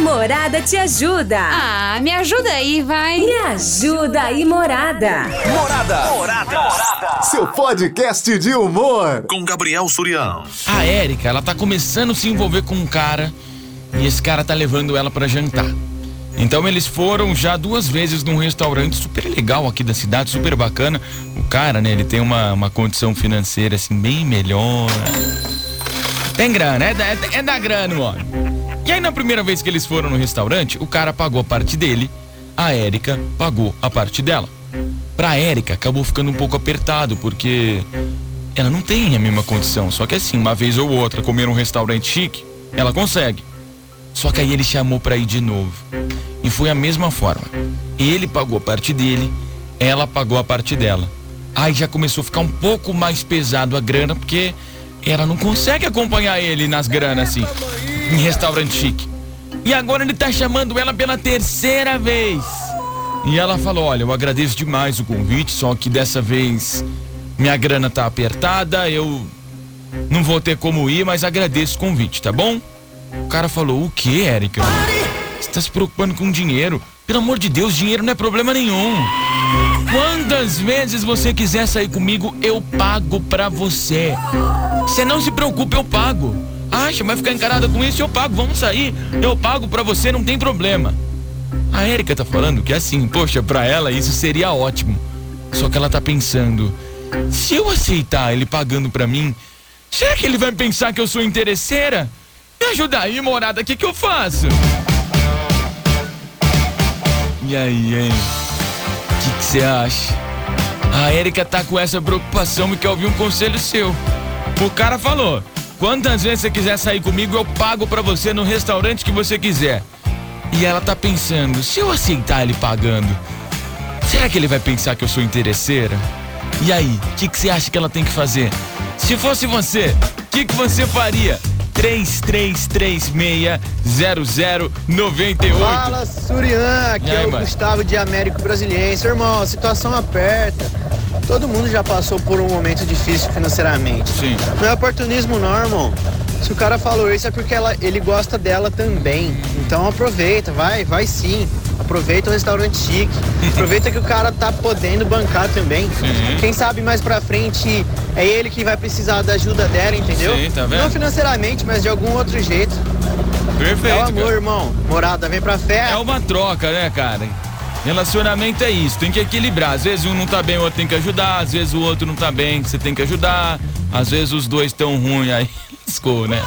Morada te ajuda. Ah, me ajuda aí, vai. Me ajuda aí, Morada. Morada. Morada. Seu podcast de humor. Com Gabriel Surião. A Érica, ela tá começando a se envolver com um cara e esse cara tá levando ela para jantar. Então eles foram já duas vezes num restaurante super legal aqui da cidade, super bacana. O cara, né, ele tem uma, uma condição financeira assim bem melhor. Tem grana, é da, é da grana, mano. E aí na primeira vez que eles foram no restaurante, o cara pagou a parte dele, a Érica pagou a parte dela. Pra Érica acabou ficando um pouco apertado, porque ela não tem a mesma condição. Só que assim, uma vez ou outra, comer num restaurante chique, ela consegue. Só que aí ele chamou pra ir de novo. E foi a mesma forma. Ele pagou a parte dele, ela pagou a parte dela. Aí já começou a ficar um pouco mais pesado a grana, porque ela não consegue acompanhar ele nas granas assim, em restaurante chique. E agora ele tá chamando ela pela terceira vez. E ela falou: Olha, eu agradeço demais o convite, só que dessa vez minha grana tá apertada, eu não vou ter como ir, mas agradeço o convite, tá bom? O cara falou: O que, Érica? Você tá se preocupando com dinheiro? Pelo amor de Deus, dinheiro não é problema nenhum. Quantas vezes você quiser sair comigo, eu pago pra você. Você não se preocupe, eu pago. Acha, vai ficar encarada com isso, eu pago. Vamos sair, eu pago pra você, não tem problema. A Érica tá falando que assim, poxa, pra ela isso seria ótimo. Só que ela tá pensando, se eu aceitar ele pagando pra mim, será que ele vai pensar que eu sou interesseira? Me ajuda aí, morada, o que que eu faço? E aí, hein? O que você acha? A Érica tá com essa preocupação e quer ouvir um conselho seu. O cara falou: quantas vezes você quiser sair comigo, eu pago pra você no restaurante que você quiser. E ela tá pensando: se eu aceitar ele pagando, será que ele vai pensar que eu sou interesseira? E aí, o que você acha que ela tem que fazer? Se fosse você, o que, que você faria? 33360098. Fala, Surian, aqui E aí, é o mano? Gustavo de Américo Brasiliense. Irmão, a situação aperta. Todo mundo já passou por um momento difícil financeiramente. Sim. Não é oportunismo não, irmão. Se o cara falou isso é porque ela, ele gosta dela também. Então aproveita, vai, vai sim. Aproveita o restaurante chique. Aproveita que o cara tá podendo bancar também. Sim. Quem sabe mais pra frente é ele que vai precisar da ajuda dela, entendeu? Sim, tá vendo? Não financeiramente, mas de algum outro jeito. Perfeito. É o amor, cara. irmão. Morada, vem pra fé. É uma troca, né, cara? Relacionamento é isso, tem que equilibrar. Às vezes um não tá bem, o outro tem que ajudar. Às vezes o outro não tá bem, você tem que ajudar. Às vezes os dois tão ruins, aí lascou, né?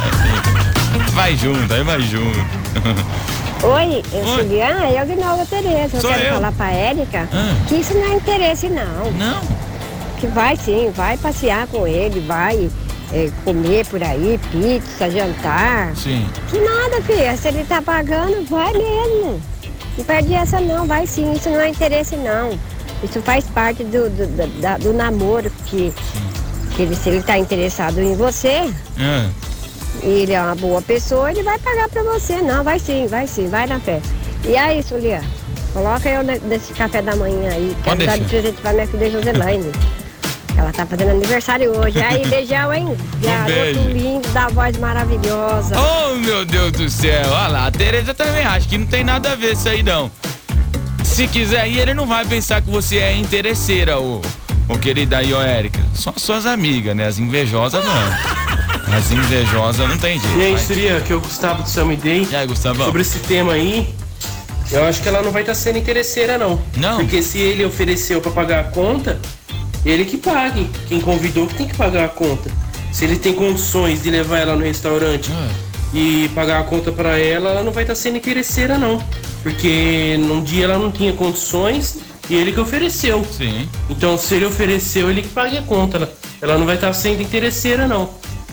Vai junto, aí vai junto. Oi, eu sou Oi. Liana, eu de Nova Tereza. Eu Sou quero eu. falar pra Érica Ah. que isso não é interesse, não. Não. Que vai sim, vai passear com ele, vai é, comer por aí, pizza, jantar. Sim. Que nada, filha. Se ele tá pagando, vai mesmo. Não perde essa não, vai sim. Isso não é interesse, não. Isso faz parte do, do, do- da- do namoro que, que ele, se ele tá interessado em você, Ah, e ele é uma boa pessoa, ele vai pagar pra você. Não, vai sim, vai sim, vai na fé. E aí, Sulia, coloca eu ne- nesse café da manhã aí. Quero dar de presente pra minha filha Joselaine. Ela tá fazendo aniversário hoje. Aí, beijão, hein? Garoto beijo. lindo, da voz maravilhosa. Oh, meu Deus do céu. Olha lá, a Tereza também acha que não tem nada a ver isso aí, não. Se quiser ir, ele não vai pensar que você é interesseira, ô, ô querida aí, ô Érica. Só suas amigas, né? As invejosas não. As invejosas não tem jeito. E aí. Surya, aqui é o Gustavo do Samidei. E aí, Gustavão? Sobre esse tema aí, eu acho que ela não vai estar sendo interesseira, não. Não? Porque se ele ofereceu pra pagar a conta, ele que pague. Quem convidou que tem que pagar a conta. Se ele tem condições de levar ela no restaurante Ah. e pagar a conta pra ela, ela não vai estar sendo interesseira, não. Porque num dia ela não tinha condições e ele que ofereceu. Sim. Então, se ele ofereceu, ele que pague a conta. Ela, ela não vai estar sendo interesseira, não.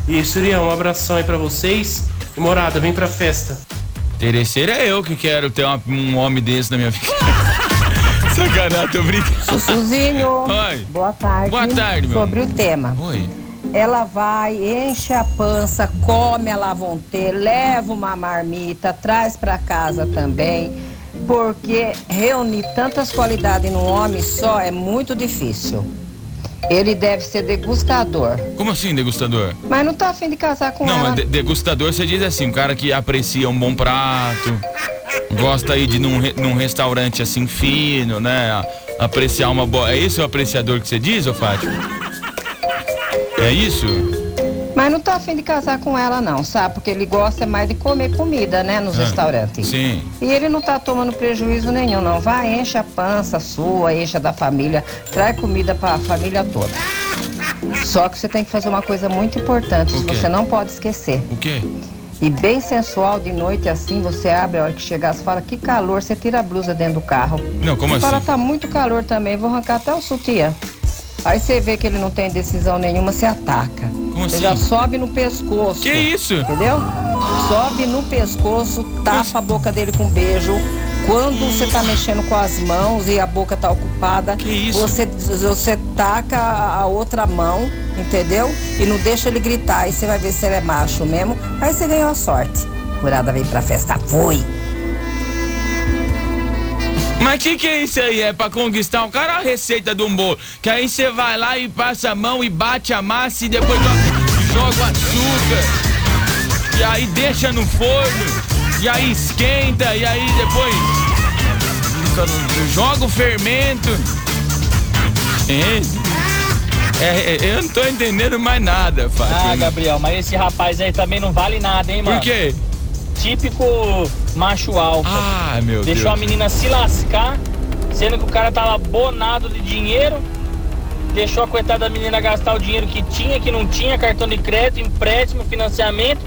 E Surya, um abração aí pra vocês. E morada, vem pra festa. Interesseira é eu que quero ter uma- um homem desse na minha vida. Sacanagem, tô brincando. Sussuzinho, Oi. boa tarde. Boa tarde, meu Sobre o tema. Oi. Ela vai, enche a pança, come a lavonte, leva uma marmita, traz para casa também, porque reunir tantas qualidades num homem só é muito difícil. Ele deve ser degustador. Como assim, degustador? Mas não tá afim de casar com Não, ela. de- degustador você diz assim, um cara que aprecia um bom prato, gosta aí de num, re- num restaurante assim fino, né? Apreciar uma boa. É isso o apreciador que você diz, ô Fátima? É isso? Mas não tá afim de casar com ela, não, sabe? Porque ele gosta mais de comer comida, né, nos Ah, restaurantes. Sim. E ele não tá tomando prejuízo nenhum, não. Vai, enche a pança sua, enche a da família, traz comida pra família toda. Só que você tem que fazer uma coisa muito importante, O quê? você não pode esquecer. O quê? E bem sensual de noite assim, você abre a hora que chegar, você fala, que calor, você tira a blusa dentro do carro. Não, como Você fala, assim? tá muito calor também, vou arrancar até o sutiã. Aí você vê que ele não tem decisão nenhuma, você ataca. Como você assim? já sobe no pescoço. Que isso? Entendeu? Sobe no pescoço, tapa a boca dele com um beijo. Quando você tá mexendo com as mãos e a boca tá ocupada? Você, você taca a outra mão, entendeu? E não deixa ele gritar. Aí você vai ver se ele é macho mesmo. Aí você ganhou a sorte. Curada veio pra festa, foi. Mas que que é isso aí? É pra conquistar um cara a receita de um bolo. Que aí você vai lá e passa a mão e bate a massa e depois joga o açúcar. E aí deixa no forno. E aí esquenta. E aí depois joga o fermento. É, é, é, eu não tô entendendo mais nada, Ah, Fátima. Gabriel, mas esse rapaz aí também não vale nada, hein, mano? Por quê? Típico macho alfa. Ah, meu Deixou Deus. a menina se lascar, sendo que o cara tava bonado de dinheiro. Deixou a coitada da menina gastar o dinheiro que tinha, que não tinha, cartão de crédito, empréstimo, financiamento.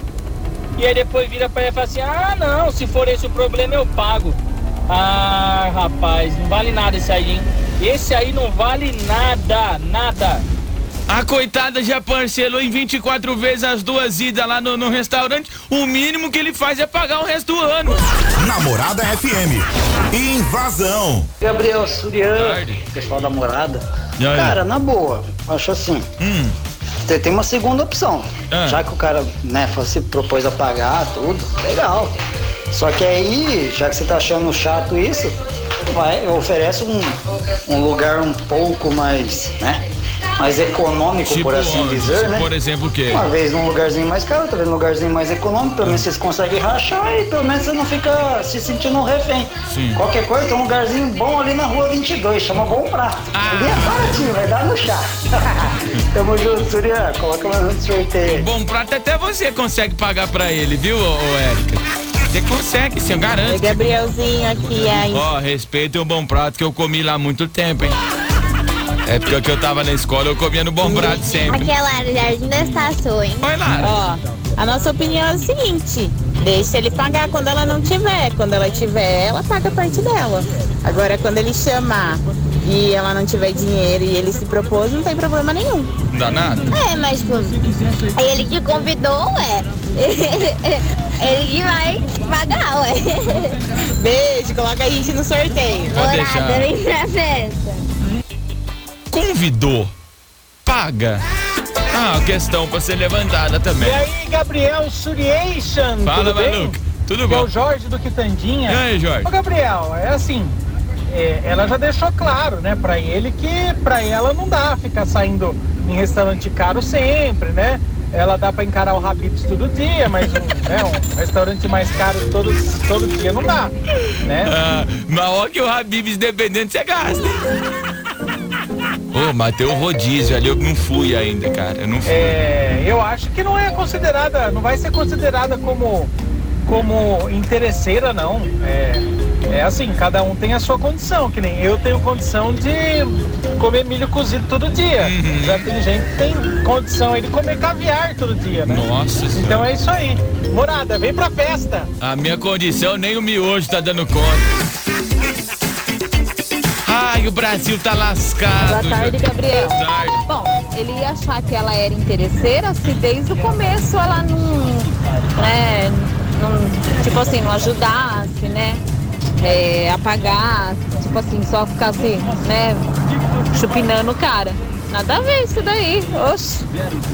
E aí depois vira pra ela e fala assim: ah, não, se for esse o problema eu pago. Ah, rapaz, não vale nada esse aí, hein? Esse aí não vale nada, nada. A coitada já parcelou em 24 vezes as duas idas lá no, no restaurante. O mínimo que ele faz é pagar o resto do ano. Namorada FM. Invasão. Gabriel Surian, Tarde. pessoal da morada. Cara, na boa, acho assim. Hum. Você tem uma segunda opção. Ah. Já que o cara, né, se propôs a pagar tudo, legal. Só que aí, já que você tá achando chato isso, vai, oferece um, um lugar um pouco mais, né? Mais econômico, por assim dizer, né? Por exemplo, o quê? Uma vez num lugarzinho mais caro, outra vez num lugarzinho mais econômico, pelo menos vocês conseguem rachar e pelo menos você não fica se sentindo um refém. Sim. Qualquer coisa, tem um lugarzinho bom ali na rua 22, chama Bom Prato. Ah. Ali é baratinho, vai dar no chá. Tamo junto, Surya. Coloca mais um sorteio. aí. Bom prato até você consegue pagar pra ele, viu, ô, Érica? Você consegue, sim, eu garanto. Gabrielzinho, aqui é Ó, respeita o bom prato que eu comi lá há muito tempo, hein? É porque que eu tava na escola, eu comia no bom prato sempre. Aqui é Lara, Jardim das Estações. Oi, Lara. Ó, a nossa opinião é o seguinte: deixa ele pagar quando ela não tiver. Quando ela tiver, ela paga a parte dela. Agora, quando ele chamar e ela não tiver dinheiro e ele se propôs, não tem problema nenhum. Não dá nada? É, mas tipo, ele te convidou, ué. ele que vai pagar, ué. Beijo, coloca a gente no sorteio. Pode deixar. vem pra festa. Convidou. Paga. Ah, questão pra ser levantada também. E aí, Gabriel Suriation, Fala, tudo bem? maluco. Tudo Que é bom? o Jorge do Quitandinha. E aí, Jorge? Ô, Gabriel, é assim, é, ela já deixou claro, né, pra ele que pra ela não dá ficar saindo em restaurante caro sempre, né? Ela dá pra encarar o Habib's todo dia, mas um, né, um restaurante mais caro todo, todo dia não dá, né? Ah, mas olha que o Habibs, dependendo, você gasta. Ô, mas tem o rodízio ali, eu não fui ainda, cara. Eu não fui. É, eu acho que não é considerada, não vai ser considerada como como interesseira não. É, é assim, cada um tem a sua condição, que nem eu tenho condição de comer milho cozido todo dia. Uhum. Já tem gente que tem condição aí de comer caviar todo dia, né? Nossa senhora. Então é isso aí. Morada, vem pra festa. A minha condição, nem o miojo tá dando conta. Ai, o Brasil tá lascado. Boa tarde, Gabriel. Boa tarde. Bom, ele ia achar que ela era interesseira se desde o começo ela não, né, não tipo assim, não ajudasse, né, é, a pagar, tipo assim, só ficasse, né, chupinando o cara. Nada a ver isso daí, oxe.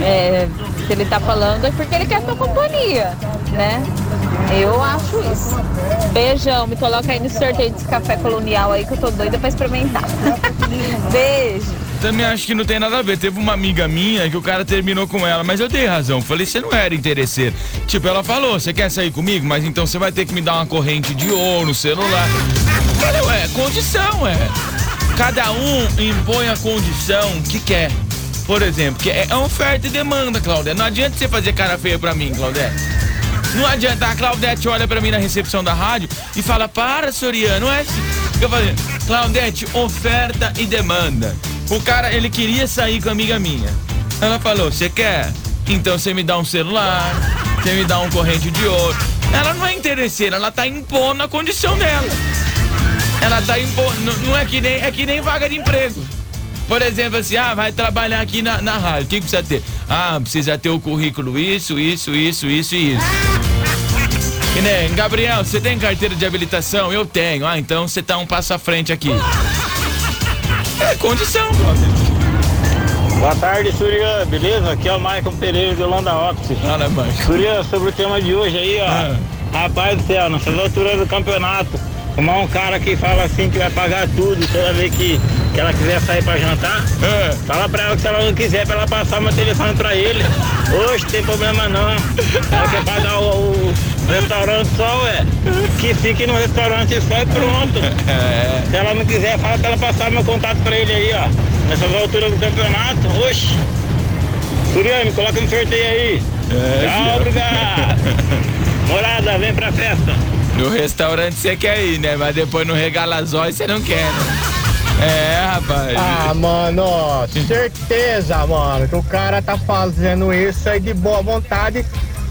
É, se ele tá falando é porque ele quer tua companhia, né? Eu acho isso. Beijão, me coloca aí no sorteio desse café colonial aí que eu tô doida pra experimentar. Beijo. também acho que não tem nada a ver. Teve uma amiga minha que o cara terminou com ela, mas eu dei razão. Falei, você não era interesseiro. Tipo, ela falou, você quer sair comigo? Mas então você vai ter que me dar uma corrente de ouro no celular. Falei, ué, condição, é. Cada um impõe a condição que quer. Por exemplo, que é oferta e demanda, Claudete. Não adianta você fazer cara feia pra mim, Claudete. Não adianta, a Claudete olha pra mim na recepção da rádio e fala, para, Soriano, não é assim. Eu falei, Claudete, oferta e demanda. O cara, ele queria sair com a amiga minha. Ela falou, você quer? Então você me dá um celular, você me dá um corrente de ouro. Ela não é interesseira, ela tá impondo a condição dela. Ela tá impondo, não- é que nem, é que nem vaga de emprego. Por exemplo, assim, ah, vai trabalhar aqui na, na rádio. O que precisa ter? Ah, precisa ter o currículo isso, isso, isso, isso e isso. Que nem, Gabriel, você tem carteira de habilitação? Eu tenho. Ah, então você tá um passo à frente aqui. É condição, Boa tarde, Surya, beleza? Aqui é o Maicon Pereira de Holanda Office. Fala, Maicon. Surya, sobre o tema de hoje aí, ó. Rapaz do céu, nessas alturas do campeonato, arrumar um cara que fala assim que vai pagar tudo toda vez que, que ela quiser sair pra jantar. Fala pra ela que se ela não quiser, pra ela passar meu telefone pra ele. Hoje tem problema não. Ela quer pagar o, o restaurante só, ué. Que fique no restaurante só e pronto. Se ela não quiser, fala pra ela passar meu contato pra ele aí, ó. Nessas alturas do campeonato, oxe. Surya, me coloca no sorteio aí. Tchau, filho. obrigado. Morada, vem pra festa. No restaurante você quer ir, né? Mas depois no regalazói você não quer, né? É, rapaz. Ah, mano, ó, certeza, mano, que o cara tá fazendo isso aí de boa vontade,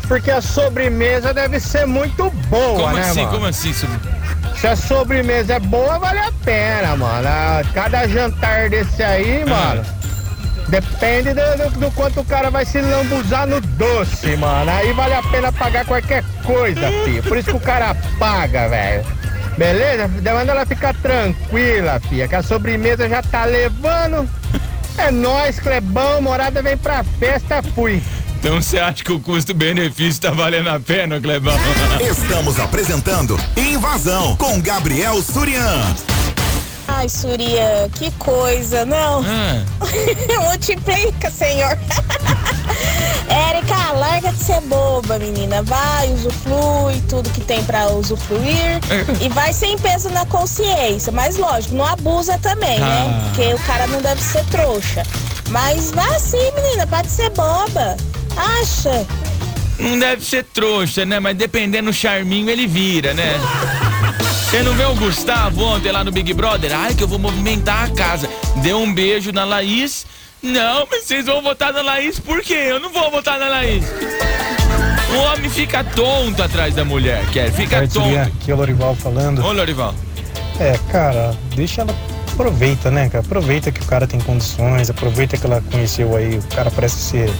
porque a sobremesa deve ser muito boa, Como né, assim? mano? Como assim? Sub- Se a sobremesa é boa, vale a pena, mano. Ah, Cada jantar desse aí, mano, depende do, do- do quanto o cara vai se lambuzar no doce, mano. Aí vale a pena pagar qualquer coisa, filho. Por isso que o cara paga, velho. Beleza? Manda ela ficar tranquila, filha, que a sobremesa já tá levando. É nóis, Clebão, morada vem pra festa, fui. Então você acha que o custo-benefício tá valendo a pena, Clebão? Estamos apresentando Invasão com Gabriel Surian. Ai, Surya, que coisa, não? Multiplica, senhor. Érica, larga de ser boba, menina. Vai, usufrui tudo que tem pra usufruir e vai sem peso na consciência. Mas lógico, não abusa também, né? Ah. Porque o cara não deve ser trouxa. Mas vá sim, menina, pode ser boba. Acha? Não deve ser trouxa, né? Mas dependendo do charminho, ele vira, né? Você não vê o Gustavo ontem lá no Big Brother? Ai, que eu vou movimentar a casa. Deu um beijo na Laís. Não, mas vocês vão votar na Laís por quê? Eu não vou votar na Laís. O homem fica tonto atrás da mulher, quer? Fica tonto. Aqui é o Lorival falando. Ô, Lorival. É, cara, deixa ela. Aproveita, né, cara? Aproveita que o cara tem condições, aproveita que ela conheceu aí. O cara parece ser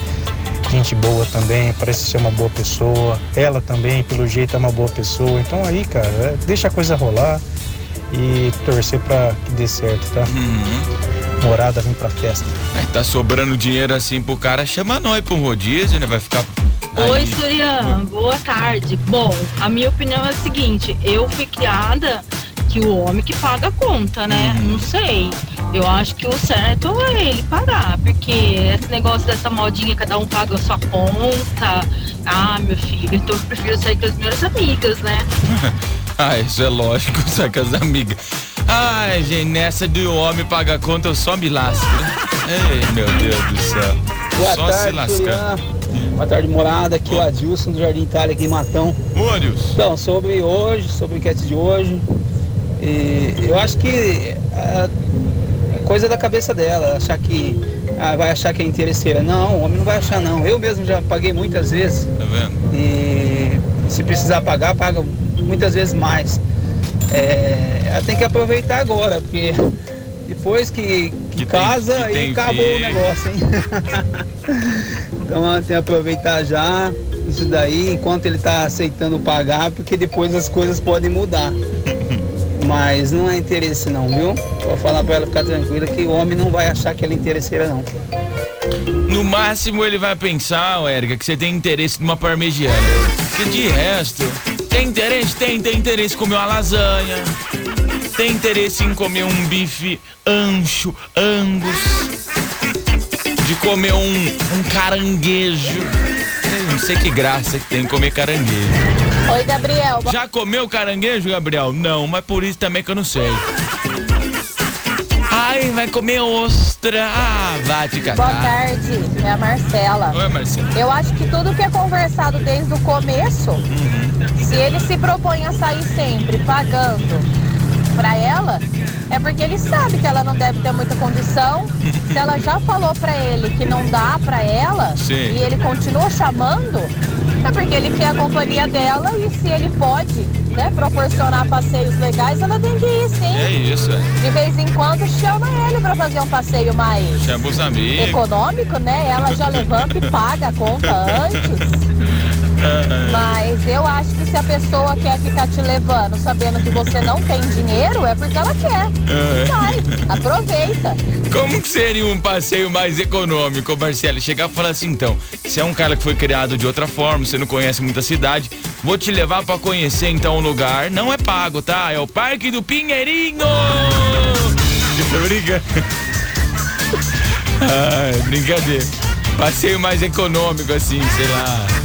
gente boa também, parece ser uma boa pessoa. Ela também, pelo jeito, é uma boa pessoa. Então aí, cara, é, deixa a coisa rolar e torcer pra que dê certo, tá? Morada, vem pra festa. É, tá sobrando dinheiro assim pro cara, chama nós um rodízio, né? Vai ficar. Oi. Surian, boa tarde. Bom, a minha opinião é a seguinte: eu fui criada que o homem que paga a conta, né? Não sei. Eu acho que o certo é ele pagar, porque esse negócio dessa modinha, cada um paga a sua conta. Ah, meu filho, então eu prefiro sair com as minhas amigas, né? ah, isso é lógico, só com as amigas. Ai, gente, nessa de o homem pagar a conta, eu só me lasco. né? Ei, meu Deus do céu. Boa só se tarde, lascando. Julian. Boa tarde, morada. Aqui é o Adilson do Jardim Itália, aqui em Matão. Ô, Adilson. Então, sobre hoje, sobre a enquete de hoje, e eu acho que é coisa da cabeça dela, achar que ah, vai achar que é interesseira. Não, o homem não vai achar não. Eu mesmo já paguei muitas vezes. Tá vendo? E se precisar pagar, paga muitas vezes mais. É, ela tem que aproveitar agora, porque depois que, que, casa, que aí tem acabou o filho. negócio, hein? então ela tem que aproveitar já isso daí, enquanto ele tá aceitando pagar, porque depois as coisas podem mudar. Mas não é interesse não, viu? Vou falar pra ela ficar tranquila que o homem não vai achar que ela é interesseira não. No máximo ele vai pensar, Érica, que você tem interesse numa parmegiana. Que de resto, tem interesse? Tem, tem interesse em comer uma lasanha. Tem interesse em comer um bife ancho, angus. de comer um, um caranguejo. Não sei que graça que tem comer caranguejo. Oi, Gabriel. Já comeu caranguejo, Gabriel? Não, mas por isso também que eu não sei. Ai, vai comer ostra. Ah, vai te Boa catar. tarde, é a Marcela. Oi, Marcela. Eu acho que tudo que é conversado desde o começo, se ele se propõe a sair sempre pagando pra ela, é porque ele sabe que ela não deve ter muita condição. Se ela já falou pra ele que não dá pra ela Sim. e ele continua chamando, é porque ele quer a companhia dela e se ele pode, né, proporcionar passeios legais, ela tem que ir sim. É isso, é. De vez em quando chama ele pra fazer um passeio mais Chama os amigos. econômico, né? Ela já levanta e paga a conta antes. Mas eu acho que se a pessoa quer ficar te levando sabendo que você não tem dinheiro, é porque ela quer. É. Vai, aproveita. Como que seria um passeio mais econômico, Marcelo? Chegar e falar assim, então, você é um cara que foi criado de outra forma, você não conhece muita cidade, vou te levar pra conhecer então o lugar. Não é pago, tá? É o Parque do Pinheirinho! Tô brincando. Ai, brincadeira. Passeio mais econômico, assim, sei lá.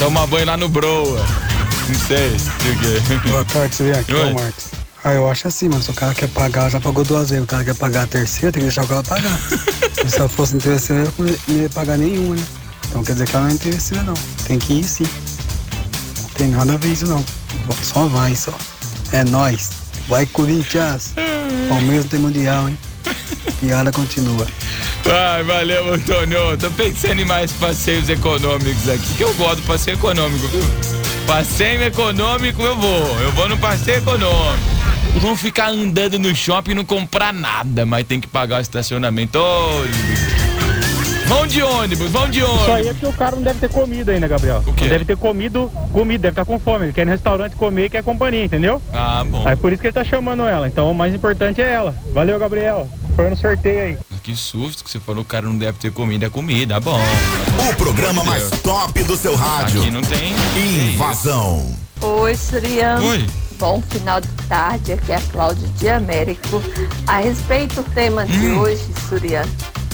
Tomar banho lá no Broa. Não sei. o quê. Boa tarde, aqui, Oi. ô Marcos. Ah, eu acho assim, mano. Se o cara quer pagar, já pagou duas vezes. O cara quer pagar a terceira, tem que deixar o cara pagar. Se ela fosse interesseira, eu não ia pagar nenhuma, né? Então quer dizer que ela não é interesseira, não. Tem que ir sim. Não tem nada a ver isso, não. Só vai, só. É nóis. Vai, Corinthians. Palmeiras tem mundial, hein? Piada continua. Ai, valeu, Antônio. Tô pensando em mais passeios econômicos aqui, que eu gosto do passeio econômico, viu? Passeio econômico eu vou. Eu vou no passeio econômico. Vão ficar andando no shopping e não comprar nada, mas tem que pagar o estacionamento. Ô, Vão de ônibus, vão de ônibus. Isso aí é porque o cara não deve ter comido ainda, Gabriel. O quê? Não deve ter comido comida, deve estar com fome. Ele quer ir no restaurante comer e quer companhia, entendeu? Ah, bom. Aí por isso que ele tá chamando ela. Então o mais importante é ela. Valeu, Gabriel. Foi no sorteio aí. Que susto que você falou, o cara não deve ter comida, é comida, bom. O programa mais top do seu rádio. Aqui não tem. Invasão. Oi, Suriano. Oi. Bom final de tarde, aqui é a Cláudia de Américo. A respeito do tema de Hum. hoje, Suriano,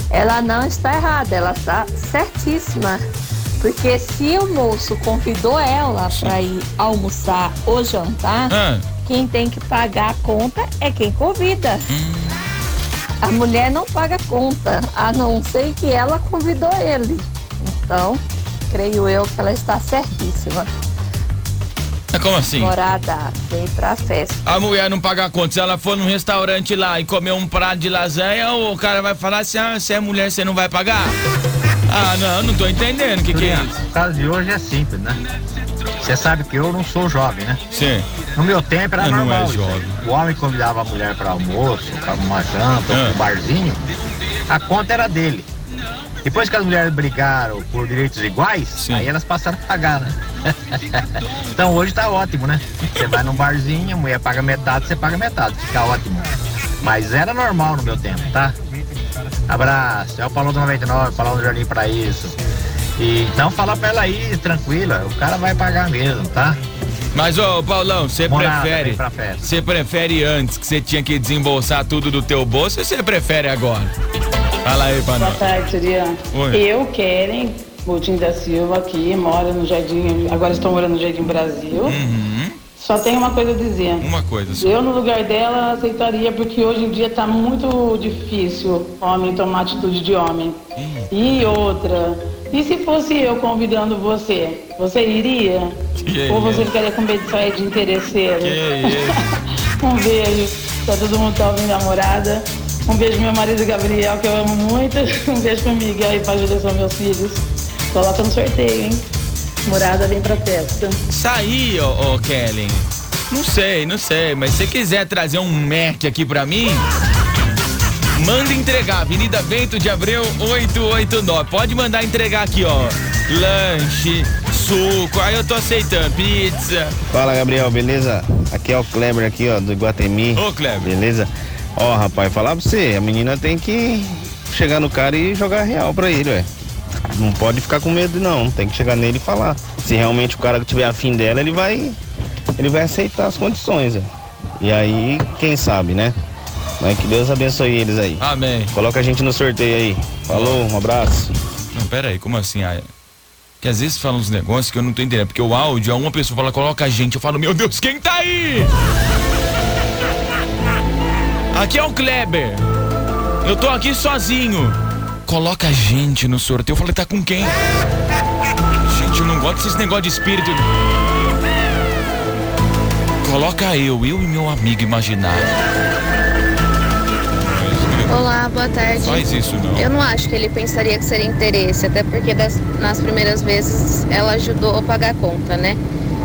ela não está errada, ela está certíssima. Porque se o moço convidou ela para ir almoçar ou jantar, Ah. quem tem que pagar a conta é quem convida. A mulher não paga conta, a não ser que ela convidou ele. Então, creio eu que ela está certíssima. É como assim? Morada, vem pra festa. A mulher não paga a conta. Se ela for num restaurante lá e comer um prato de lasanha, o cara vai falar assim: ah, você é mulher, você não vai pagar? Ah, não, não tô entendendo o que, que é isso. O caso de hoje é simples, né? Você sabe que eu não sou jovem, né? Sim. No meu tempo era Eu não normal. é isso aí. jovem. O homem convidava a mulher para almoço, para uma janta, Ah. ou um barzinho, a conta era dele. Depois que as mulheres brigaram por direitos iguais, aí elas passaram a pagar, né? então hoje tá ótimo, né? Você vai num barzinho, a mulher paga metade, você paga metade, fica ótimo. Mas era normal no meu tempo, tá? Abraço, é o Paulo do 99, falando do Jardim para isso. Então fala pra ela aí, tranquila, o cara vai pagar mesmo, tá? Mas, ô, Paulão, você prefere. vem pra festa. Você prefere antes que você tinha que desembolsar tudo do teu bolso ou você prefere agora? Fala aí pra Boa nós. tarde, Surian. Oi. Eu, Keren Coutinho da Silva, aqui, moro no Jardim, agora estou morando no Jardim Brasil. Uhum. Só tenho uma coisa a dizer. Uma coisa só. Eu, no lugar dela, aceitaria, porque hoje em dia está muito difícil homem tomar atitude de homem. E outra, e se fosse eu convidando você, você iria? Que Ou você isso? ficaria com medo de sair de interesseiro? um beijo pra todo mundo que tá ouvindo namorada. Um beijo pro meu marido Gabriel, que eu amo muito. Um beijo pro Miguel e pra Júlia, são meus filhos. Coloca no sorteio, hein? Morada vem pra festa. Isso aí, ô, ô Kellen. Não sei, não sei, mas se você quiser trazer um Mac aqui pra mim, manda entregar. Avenida Bento de Abreu 889. Pode mandar entregar aqui, ó. Lanche, suco. Aí eu tô aceitando. Pizza. Fala Gabriel, beleza? Aqui é o Kleber aqui, ó, do Iguatemi. Ô, Kleber. Beleza? Ó, rapaz, falar pra você, a menina tem que chegar no cara e jogar real pra ele, ué. Não pode ficar com medo não, tem que chegar nele e falar. Se realmente o cara tiver afim dela, ele vai ele vai aceitar as condições, ué. E aí, quem sabe, né? Mas que Deus abençoe eles aí. Amém. Coloca a gente no sorteio aí. Falou, um abraço. Não, pera aí, como assim? Ah, que às vezes falam uns negócios que eu não tô entendendo. Porque o áudio, é uma pessoa fala, coloca a gente. Eu falo, meu Deus, quem tá aí? Aqui é o Kleber. Eu tô aqui sozinho. Coloca a gente no sorteio. Eu falei, tá com quem? Gente, eu não gosto desses negócios de espírito. Coloca eu, eu e meu amigo imaginário. Olá, boa tarde. Faz isso não. Eu não acho que ele pensaria que seria interesse, até porque das- nas primeiras vezes ela ajudou a pagar a conta, né?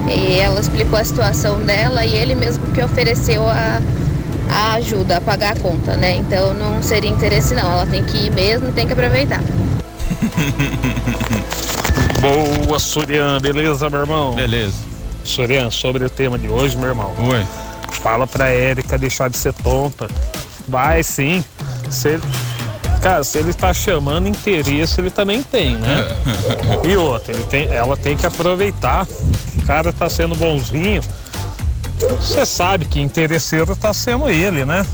E ela explicou a situação dela e ele mesmo que ofereceu a, a ajuda a pagar a conta, né? Então não seria interesse não, ela tem que ir mesmo e tem que aproveitar. Boa, Surian, beleza, meu irmão? Beleza. Surian, sobre o tema de hoje, meu irmão. Oi. Fala pra Érica deixar de ser tonta. Vai sim. Se ele... Cara, se ele tá chamando interesse, ele também tem, né? E outra, ele tem... ela tem que aproveitar. O cara tá sendo bonzinho. Você sabe que interesseiro tá sendo ele, né?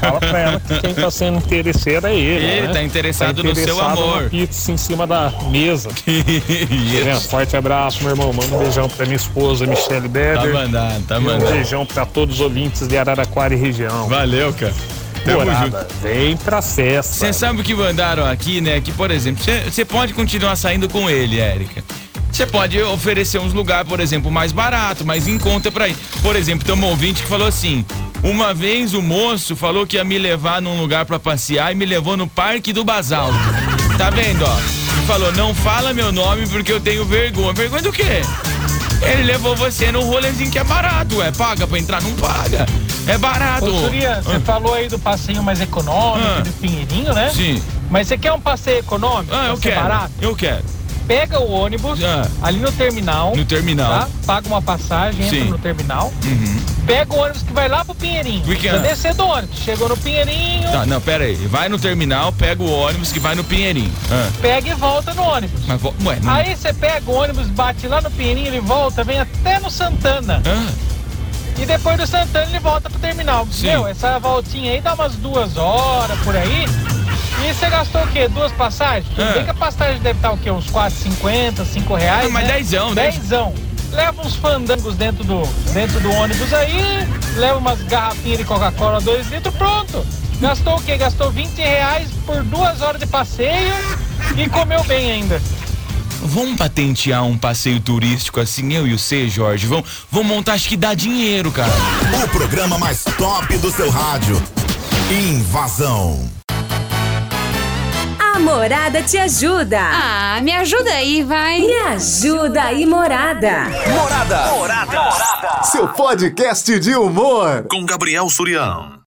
Fala pra ela que quem tá sendo interesseiro é ele. Ele né? tá interessado no seu interessado amor. pizza em cima da mesa. Forte abraço, meu irmão. Manda um beijão pra minha esposa, Michelle Beder. Tá mandando, tá E Um mandando. beijão pra todos os ouvintes de Araraquara e região. Valeu, cara. Tamo Morada, vem pra festa. Você sabe o que mandaram aqui, né? Que, por exemplo, você pode continuar saindo com ele, Érica. Você pode oferecer uns lugares, por exemplo, mais barato, mais em conta pra ir. Por exemplo, tem um ouvinte que falou assim: uma vez o moço falou que ia me levar num lugar pra passear e me levou no Parque do Basalto. Tá vendo, ó? E falou: não fala meu nome porque eu tenho vergonha. Vergonha do quê? Ele levou você num rolezinho que é barato, é paga pra entrar, não paga. É barato. Ô, Surya, você falou aí do passeio mais econômico, Ah. do Pinheirinho, né? Sim. Mas você quer um passeio econômico? Ah, eu quero. barato? Eu quero. Pega o ônibus ali no terminal. No terminal. tá? Paga uma passagem, entra Sim. no terminal. Uhum. Pega o ônibus que vai lá pro Pinheirinho. Vai descer do ônibus. Chegou no Pinheirinho, Tá, não, pera aí. Vai no terminal, pega o ônibus que vai no Pinheirinho. Ah. pega e volta no ônibus. Mas, ué, não... Aí você pega o ônibus, bate lá no Pinheirinho, ele volta, vem até no Santana. E depois do Santana ele volta pro terminal. Meu, essa voltinha aí dá umas duas horas por aí. E você gastou o quê? Duas passagens? Tudo É. bem que a passagem deve estar o quê? Uns 4,50, 5 reais. Ah, mas né? dezão, né? Dezão. Leva uns fandangos dentro do, dentro do ônibus aí, leva umas garrafinhas de Coca-Cola 2 litros, pronto. Gastou o quê? Gastou 20 reais por duas horas de passeio e comeu bem ainda. Vamos patentear um passeio turístico assim, eu e o C, Jorge. Vamos, vamos montar, acho que dá dinheiro, cara. O programa mais top do seu rádio. Invasão. A Morada te ajuda. Ah, me ajuda aí, vai. Me ajuda aí, Morada. Morada. Morada. Seu podcast de humor. Com Gabriel Surião.